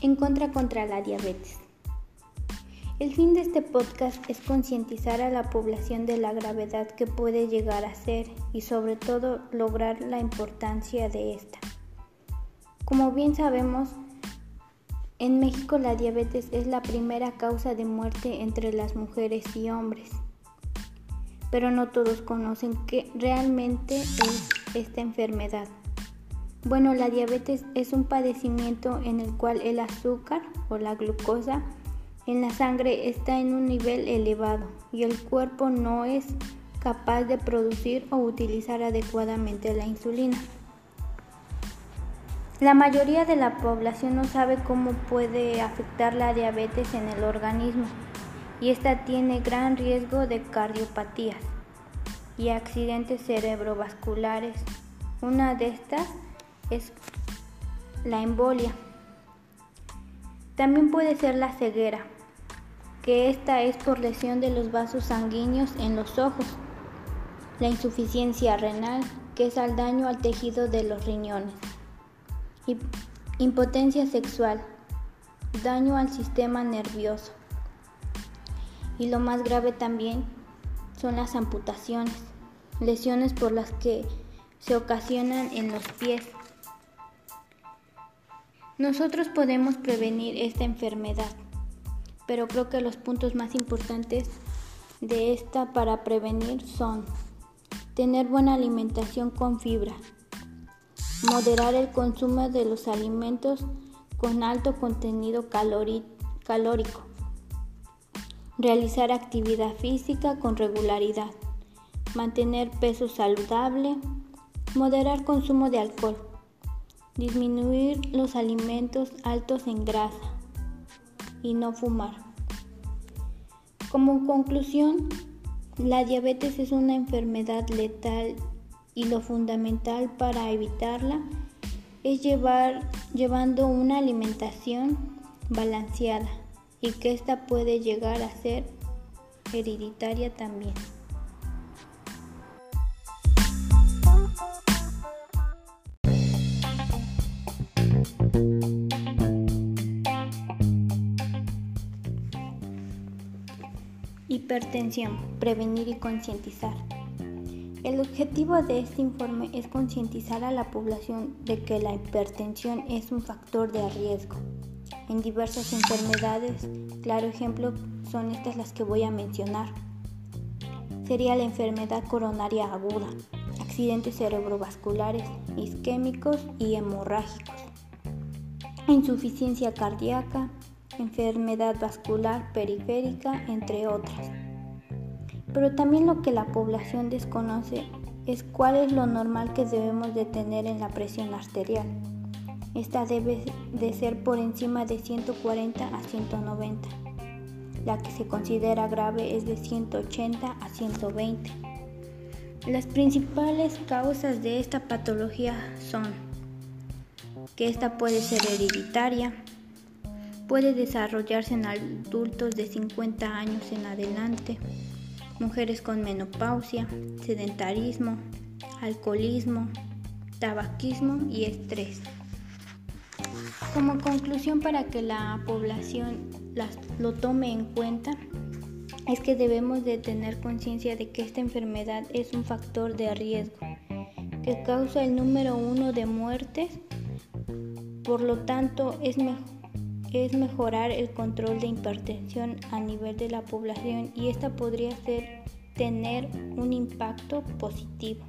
en contra contra la diabetes. El fin de este podcast es concientizar a la población de la gravedad que puede llegar a ser y sobre todo lograr la importancia de esta. Como bien sabemos, en México la diabetes es la primera causa de muerte entre las mujeres y hombres, pero no todos conocen qué realmente es esta enfermedad. Bueno, la diabetes es un padecimiento en el cual el azúcar o la glucosa en la sangre está en un nivel elevado y el cuerpo no es capaz de producir o utilizar adecuadamente la insulina. La mayoría de la población no sabe cómo puede afectar la diabetes en el organismo y esta tiene gran riesgo de cardiopatías y accidentes cerebrovasculares. Una de estas es la embolia. También puede ser la ceguera, que esta es por lesión de los vasos sanguíneos en los ojos. La insuficiencia renal, que es al daño al tejido de los riñones. Impotencia sexual, daño al sistema nervioso. Y lo más grave también son las amputaciones, lesiones por las que se ocasionan en los pies. Nosotros podemos prevenir esta enfermedad, pero creo que los puntos más importantes de esta para prevenir son tener buena alimentación con fibra, moderar el consumo de los alimentos con alto contenido calórico, realizar actividad física con regularidad, mantener peso saludable, moderar consumo de alcohol. Disminuir los alimentos altos en grasa y no fumar. Como conclusión, la diabetes es una enfermedad letal y lo fundamental para evitarla es llevar llevando una alimentación balanceada y que ésta puede llegar a ser hereditaria también. Hipertensión, prevenir y concientizar. El objetivo de este informe es concientizar a la población de que la hipertensión es un factor de riesgo en diversas enfermedades. Claro ejemplo son estas las que voy a mencionar. Sería la enfermedad coronaria aguda, accidentes cerebrovasculares, isquémicos y hemorrágicos, insuficiencia cardíaca, enfermedad vascular periférica, entre otras. Pero también lo que la población desconoce es cuál es lo normal que debemos de tener en la presión arterial. Esta debe de ser por encima de 140 a 190. La que se considera grave es de 180 a 120. Las principales causas de esta patología son que esta puede ser hereditaria, Puede desarrollarse en adultos de 50 años en adelante, mujeres con menopausia, sedentarismo, alcoholismo, tabaquismo y estrés. Como conclusión para que la población lo tome en cuenta, es que debemos de tener conciencia de que esta enfermedad es un factor de riesgo que causa el número uno de muertes, por lo tanto es mejor es mejorar el control de hipertensión a nivel de la población y esta podría ser tener un impacto positivo.